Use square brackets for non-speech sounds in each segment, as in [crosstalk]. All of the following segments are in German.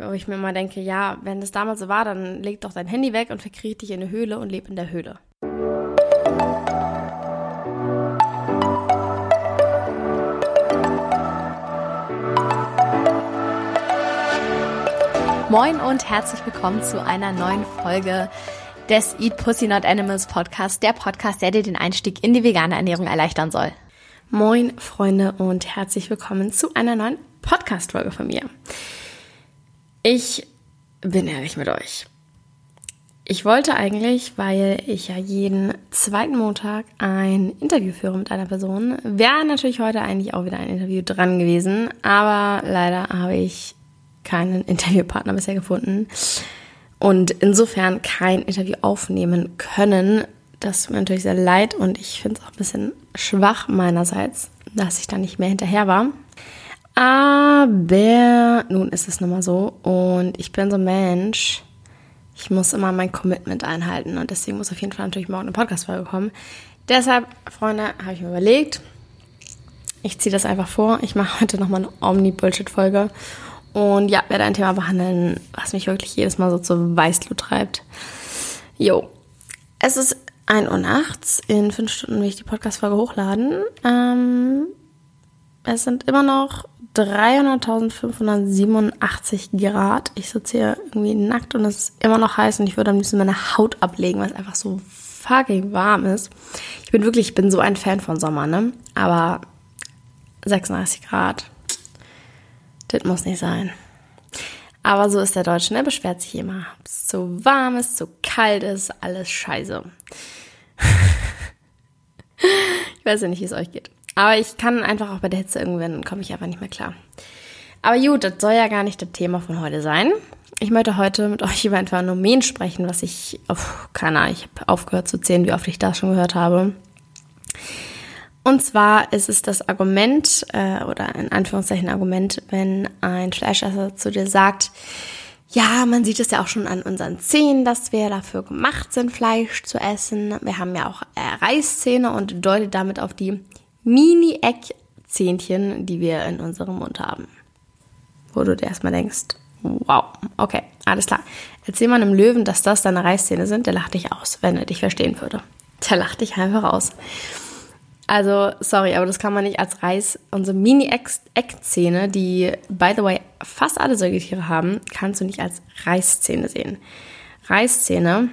Wo ich mir immer denke, ja, wenn das damals so war, dann leg doch dein Handy weg und verkriech dich in eine Höhle und leb in der Höhle. Moin und herzlich willkommen zu einer neuen Folge des Eat Pussy Not Animals Podcast, der Podcast, der dir den Einstieg in die vegane Ernährung erleichtern soll. Moin Freunde und herzlich willkommen zu einer neuen Podcast-Folge von mir. Ich bin ehrlich mit euch. Ich wollte eigentlich, weil ich ja jeden zweiten Montag ein Interview führe mit einer Person, wäre natürlich heute eigentlich auch wieder ein Interview dran gewesen, aber leider habe ich keinen Interviewpartner bisher gefunden und insofern kein Interview aufnehmen können. Das tut mir natürlich sehr leid und ich finde es auch ein bisschen schwach meinerseits, dass ich da nicht mehr hinterher war. Aber nun ist es nun mal so und ich bin so ein Mensch, ich muss immer mein Commitment einhalten und deswegen muss auf jeden Fall natürlich morgen eine Podcast-Folge kommen. Deshalb, Freunde, habe ich mir überlegt, ich ziehe das einfach vor. Ich mache heute nochmal eine Omni-Bullshit-Folge und ja, werde ein Thema behandeln, was mich wirklich jedes Mal so zu Weißglut treibt. Jo, es ist 1 Uhr nachts. In fünf Stunden will ich die Podcast-Folge hochladen. Ähm, es sind immer noch 300.587 Grad. Ich sitze hier irgendwie nackt und es ist immer noch heiß und ich würde am liebsten meine Haut ablegen, weil es einfach so fucking warm ist. Ich bin wirklich, ich bin so ein Fan von Sommer, ne? Aber 36 Grad, das muss nicht sein. Aber so ist der Deutsche, ne? Beschwert sich immer. Ob es zu warm ist, zu kalt ist, alles scheiße. [laughs] ich weiß ja nicht, wie es euch geht. Aber ich kann einfach auch bei der Hitze irgendwann, komme ich einfach nicht mehr klar. Aber gut, das soll ja gar nicht das Thema von heute sein. Ich möchte heute mit euch über ein Phänomen sprechen, was ich, oh, keine Ahnung, ich habe aufgehört zu zählen, wie oft ich das schon gehört habe. Und zwar ist es das Argument, äh, oder in Anführungszeichen Argument, wenn ein Fleischesser zu dir sagt, ja, man sieht es ja auch schon an unseren Zähnen, dass wir dafür gemacht sind, Fleisch zu essen. Wir haben ja auch äh, Reißzähne und deutet damit auf die Mini-Eckzähnchen, die wir in unserem Mund haben. Wo du dir erstmal denkst, wow, okay, alles klar. Erzähl mal einem Löwen, dass das deine Reißzähne sind, der lacht dich aus, wenn er dich verstehen würde. Der lacht dich einfach aus. Also, sorry, aber das kann man nicht als Reiß. Unsere Mini-Eckzähne, die, by the way, fast alle Säugetiere haben, kannst du nicht als Reißzähne sehen. Reißzähne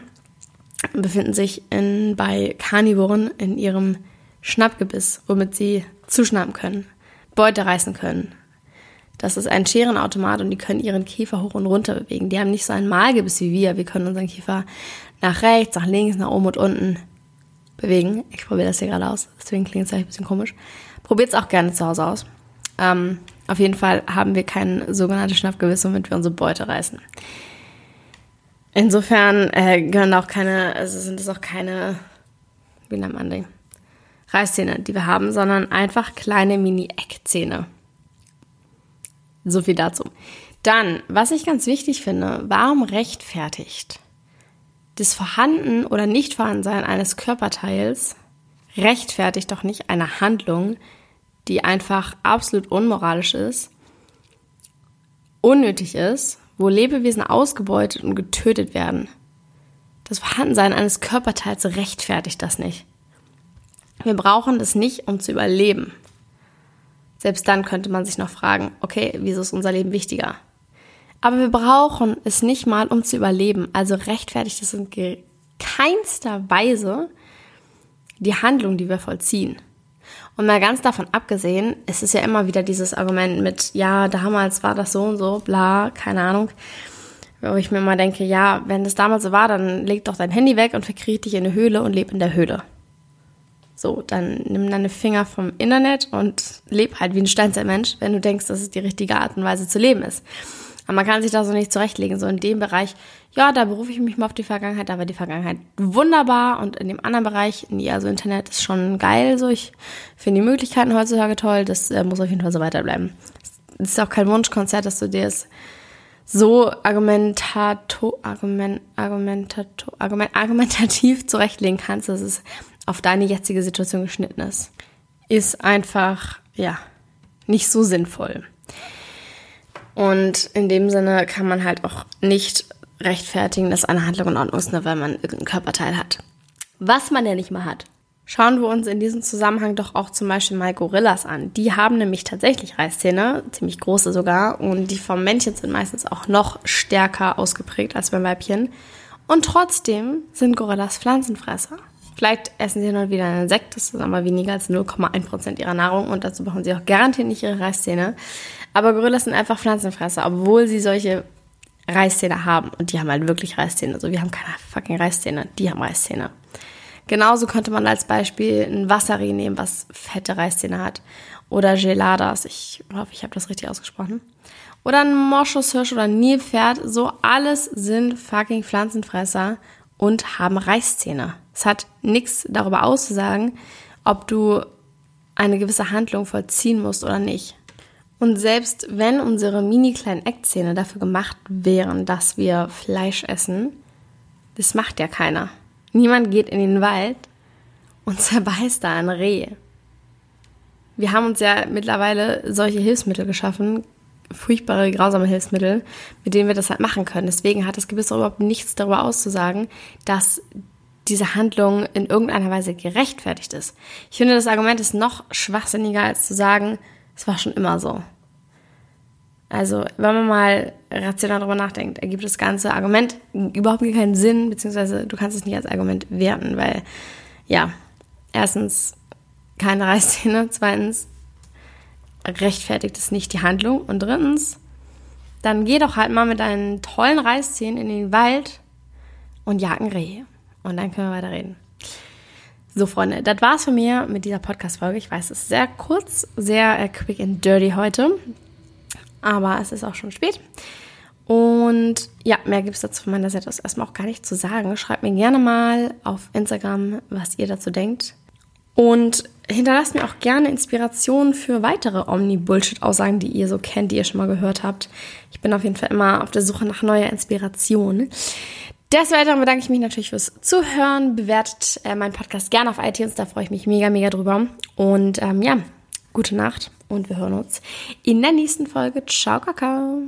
befinden sich in, bei Karnivoren in ihrem Schnappgebiss, womit sie zuschnappen können, Beute reißen können. Das ist ein Scherenautomat und die können ihren Kiefer hoch und runter bewegen. Die haben nicht so ein Malgebiss wie wir. Wir können unseren Kiefer nach rechts, nach links, nach oben und unten bewegen. Ich probiere das hier gerade aus, deswegen klingt es vielleicht ein bisschen komisch. Probiert es auch gerne zu Hause aus. Ähm, auf jeden Fall haben wir kein sogenanntes Schnappgebiss, womit wir unsere Beute reißen. Insofern äh, gehören auch keine, also sind es auch keine, wie nennt man die? Reißzähne, die wir haben, sondern einfach kleine Mini-Eckzähne. So viel dazu. Dann, was ich ganz wichtig finde, warum rechtfertigt das Vorhanden oder Nichtvorhandensein eines Körperteils rechtfertigt doch nicht eine Handlung, die einfach absolut unmoralisch ist, unnötig ist, wo Lebewesen ausgebeutet und getötet werden. Das Vorhandensein eines Körperteils rechtfertigt das nicht. Wir brauchen das nicht, um zu überleben. Selbst dann könnte man sich noch fragen, okay, wieso ist unser Leben wichtiger? Aber wir brauchen es nicht mal, um zu überleben. Also rechtfertigt es in keinster Weise die Handlung, die wir vollziehen. Und mal ganz davon abgesehen, es ist ja immer wieder dieses Argument mit, ja, damals war das so und so, bla, keine Ahnung. Wo ich mir mal denke, ja, wenn das damals so war, dann leg doch dein Handy weg und verkriech dich in eine Höhle und leb in der Höhle. So, dann nimm deine Finger vom Internet und leb halt wie ein Steinzeitmensch, wenn du denkst, dass es die richtige Art und Weise zu leben ist. Aber man kann sich da so nicht zurechtlegen. So in dem Bereich, ja, da berufe ich mich mal auf die Vergangenheit, da war die Vergangenheit wunderbar. Und in dem anderen Bereich, nee, also Internet ist schon geil. So, ich finde die Möglichkeiten heutzutage toll. Das äh, muss auf jeden Fall so weiterbleiben. Es ist auch kein Wunschkonzert, dass du dir es so argumentato, argument, argumentato, argument, argumentativ zurechtlegen kannst, dass es auf deine jetzige Situation geschnitten ist, ist einfach, ja, nicht so sinnvoll. Und in dem Sinne kann man halt auch nicht rechtfertigen, dass eine Handlung in Ordnung ist, nur weil man irgendein Körperteil hat. Was man ja nicht mal hat. Schauen wir uns in diesem Zusammenhang doch auch zum Beispiel mal Gorillas an. Die haben nämlich tatsächlich Reißzähne, ziemlich große sogar, und die vom Männchen sind meistens auch noch stärker ausgeprägt als beim Weibchen. Und trotzdem sind Gorillas Pflanzenfresser. Vielleicht essen sie nur wieder ein Insekt, das ist aber weniger als 0,1% ihrer Nahrung und dazu brauchen sie auch garantiert nicht ihre Reißzähne. Aber Gorillas sind einfach Pflanzenfresser, obwohl sie solche Reißzähne haben. Und die haben halt wirklich Reißzähne. Also wir haben keine fucking Reißzähne, die haben Reißzähne. Genauso könnte man als Beispiel ein Wasseri nehmen, was fette Reißzähne hat. Oder Geladas, ich hoffe, ich habe das richtig ausgesprochen. Oder ein Moschushirsch oder ein Nilpferd, so alles sind fucking Pflanzenfresser und haben Reißzähne. Es hat nichts darüber auszusagen, ob du eine gewisse Handlung vollziehen musst oder nicht. Und selbst wenn unsere mini kleinen Eckzähne dafür gemacht wären, dass wir Fleisch essen, das macht ja keiner. Niemand geht in den Wald und [laughs] zerbeißt da ein Reh. Wir haben uns ja mittlerweile solche Hilfsmittel geschaffen, furchtbare, grausame Hilfsmittel, mit denen wir das halt machen können. Deswegen hat das Gebiss überhaupt nichts darüber auszusagen, dass diese Handlung in irgendeiner Weise gerechtfertigt ist. Ich finde, das Argument ist noch schwachsinniger, als zu sagen, es war schon immer so. Also, wenn man mal rational darüber nachdenkt, ergibt das ganze Argument überhaupt keinen Sinn, beziehungsweise du kannst es nicht als Argument werten, weil, ja, erstens keine Reißzähne, zweitens rechtfertigt es nicht die Handlung und drittens, dann geh doch halt mal mit deinen tollen Reißzähnen in den Wald und jagen Rehe. Und dann können wir weiter reden. So, Freunde, das war's von mir mit dieser Podcast-Folge. Ich weiß, es ist sehr kurz, sehr äh, quick and dirty heute. Aber es ist auch schon spät. Und ja, mehr gibt es dazu von meiner Seite aus erstmal auch gar nicht zu sagen. Schreibt mir gerne mal auf Instagram, was ihr dazu denkt. Und hinterlasst mir auch gerne Inspirationen für weitere Omni-Bullshit-Aussagen, die ihr so kennt, die ihr schon mal gehört habt. Ich bin auf jeden Fall immer auf der Suche nach neuer Inspiration. Des Weiteren bedanke ich mich natürlich fürs Zuhören. Bewertet äh, meinen Podcast gerne auf iTunes, da freue ich mich mega, mega drüber. Und ähm, ja, gute Nacht und wir hören uns in der nächsten Folge. Ciao, Kakao.